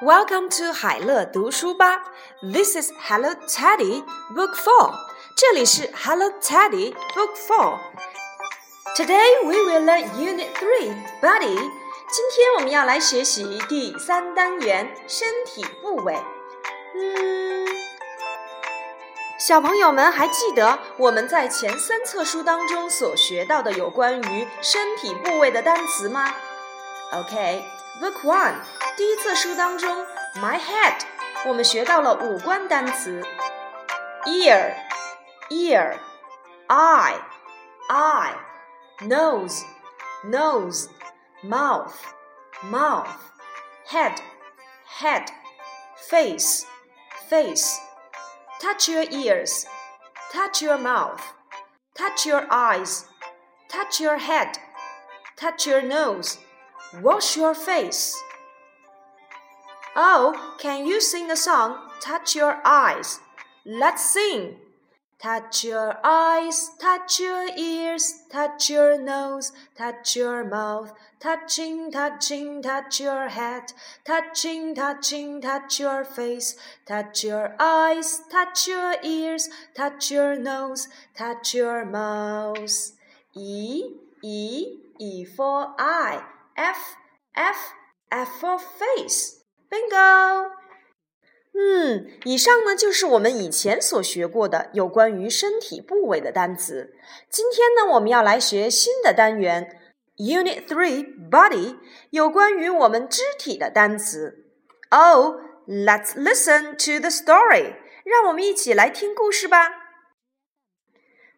Welcome to 海乐读书吧。This is Hello Teddy Book Four。这里是 Hello Teddy Book Four。Today we will learn Unit Three, Body。今天我们要来学习第三单元身体部位。嗯，小朋友们还记得我们在前三册书当中所学到的有关于身体部位的单词吗 ？OK，Book One。第一册书当中，My head，我们学到了五官单词：ear，eye，eye，nose，nose，mouth，mouth，head，head，face。Touch your ears, touch your mouth, touch your eyes, touch your head, touch your nose, wash your face. Oh, can you sing a song? Touch your eyes. Let's sing. Touch your eyes, touch your ears, touch your nose, touch your mouth, touching, touching, touch your head, touching, touching, touch your face, touch your eyes, touch your ears, touch your nose, touch your mouth. E, E, E for eye, F, F, F for face. Bingo！嗯，以上呢就是我们以前所学过的有关于身体部位的单词。今天呢，我们要来学新的单元，Unit Three Body，有关于我们肢体的单词。Oh, let's listen to the story。让我们一起来听故事吧。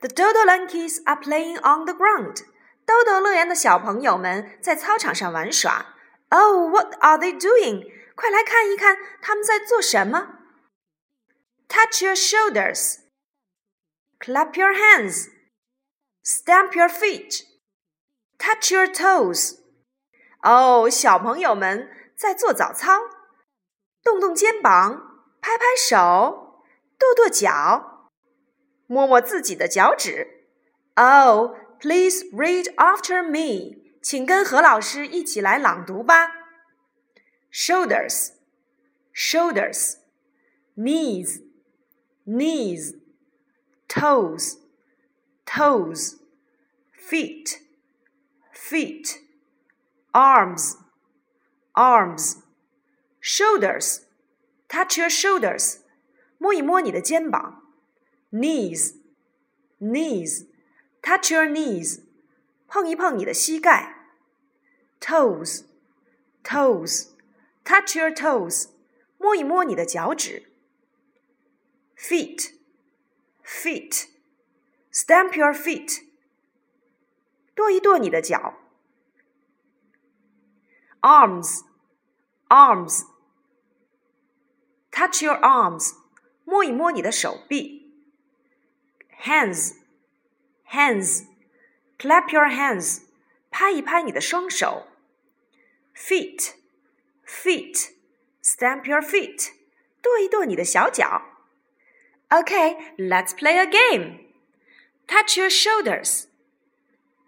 The Dodo Monkeys are playing on the ground。 豆豆乐园的小朋友们在操场上玩耍。Oh, what are they doing? 快来看一看他们在做什么！Touch your shoulders, clap your hands, stamp your feet, touch your toes。哦，小朋友们在做早操，动动肩膀，拍拍手，跺跺脚，摸摸自己的脚趾。Oh, please read after me，请跟何老师一起来朗读吧。shoulders, shoulders, knees, knees, toes, toes, feet, feet, arms, arms, shoulders. Touch your shoulders. 摸一摸你的肩膀。Knees, knees. Touch your knees. 碰一碰你的膝盖。Toes, toes. Touch your toes，摸一摸你的脚趾。Feet，feet，stamp your feet，跺一跺你的脚。Arms，arms，touch your arms，摸一摸你的手臂。 Hands，hands，clap your hands，拍一拍你的双手。Feet。feet. Stamp your feet. 跺一跺你的小脚。Okay, let's play a game. Touch your shoulders.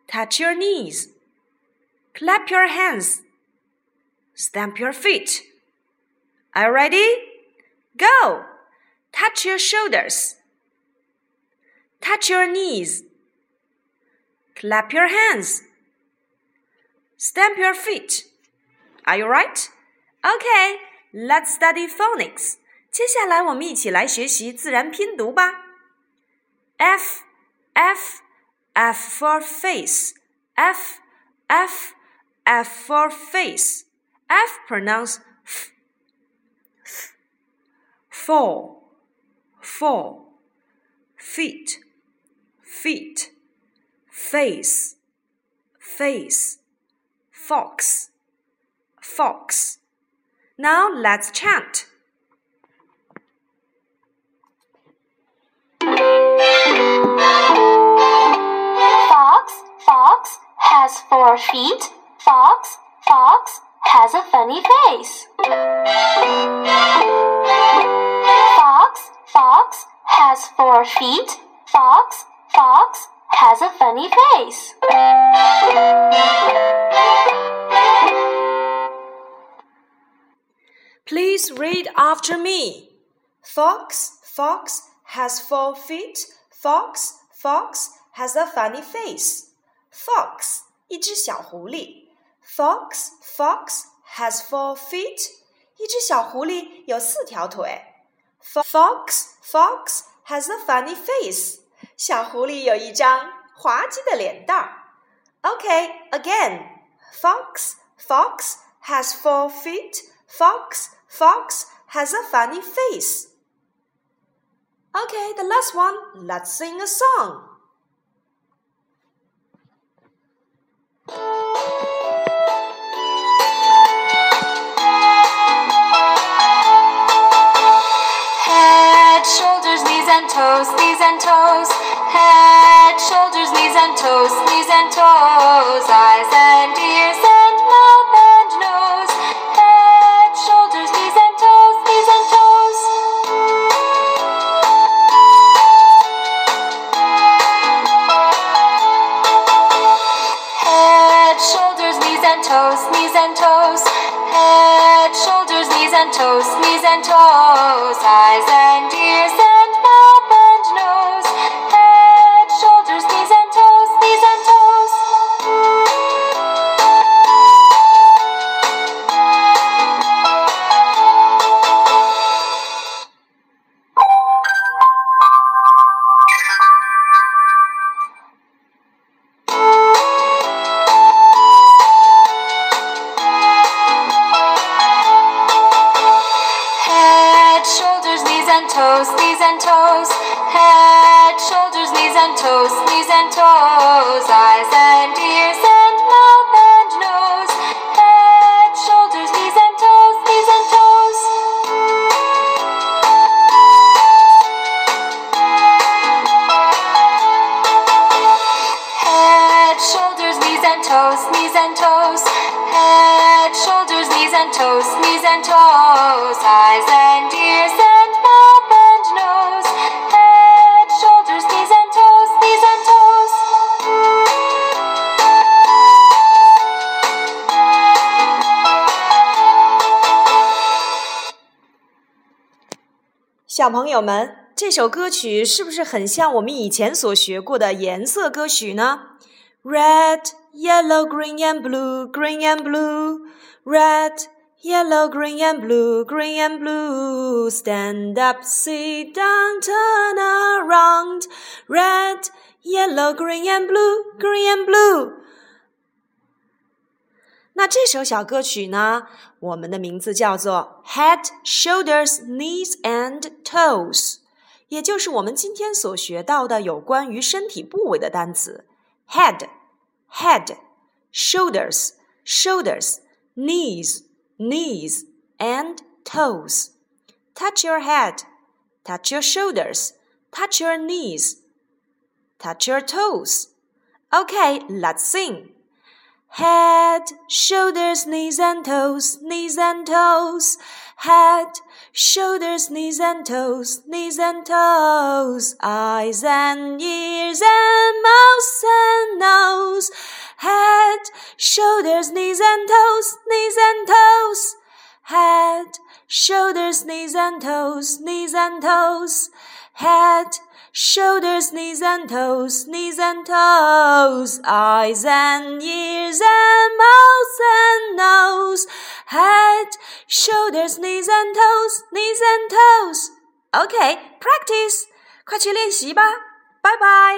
Touch your knees. Clap your hands. Stamp your feet. Are you ready? Go! Touch your shoulders. Touch your knees. Clap your hands. Stamp your feet. Are you right? Okay, let's study phonics. 接下来我们一起来学习自然拼读吧。F F F for face. F F F for face. F pronounce f. f fall, fall. Feet, feet. Face, face. Fox, fox. Now let's chant. Fox, fox has four feet. Fox, fox has a funny face. Fox, fox has four feet Fox, fox has a funny face. Please read after me. Fox, fox has four feet. Fox, fox has a funny face. Fox 一只小狐狸。Fox, fox has four feet. 一只小狐狸有四条腿。Fox, fox has a funny face. 小狐狸有一张滑稽的脸蛋儿。Okay, again. Fox, fox has four feet. Fox, fox has a funny face. Okay, the last one. Let's sing a song. Head, shoulders, knees and toes, knees and toes. Head, shoulders, knees and toes, knees and toes. Eyes and ears and mouth and nose. Head, shoulders, knees and toes, knees and toes. Head, shoulders, knees and toes, knees and toes. Head, shoulders, knees and toes, knees and toes. Eyes and ears and toes, knees and toes. Head, shoulders, knees and toes, knees and toes. Eyes and ears and mouth and nose. Head, shoulders, knees and toes, knees and toes. Head, shoulders, knees and toes, knees and toes. Head, shoulders, knees and toes, knees and toes. Eyes and ears and 小朋友们，这首歌曲是不是很像我们以前所学过的颜色歌曲呢？Red, yellow, green and blue, green and blue. Red, yellow, green and blue, green and blue. Stand up, sit down, turn around. Red, yellow, green and blue, green and blue. 那这首小歌曲呢？我们的名字叫做 Head, Shoulders, Knees and Toes，也就是我们今天所学到的有关于身体部位的单词。Head, head, shoulders, shoulders, knees, knees and toes. Touch your head, touch your shoulders, touch your knees, touch your toes. Okay, let's sing. Head, shoulders, knees and toes, knees and toes. Head, shoulders, knees and toes, knees and toes. Eyes and ears and mouth and nose. Head, shoulders, knees and toes, knees and toes. Head, shoulders, knees and toes, knees and toes. Head, shoulders, knees and toes, knees and toes, eyes and ears and mouth and nose, head, shoulders, knees and toes, knees and toes. Okay, practice. 快去练习吧，拜拜。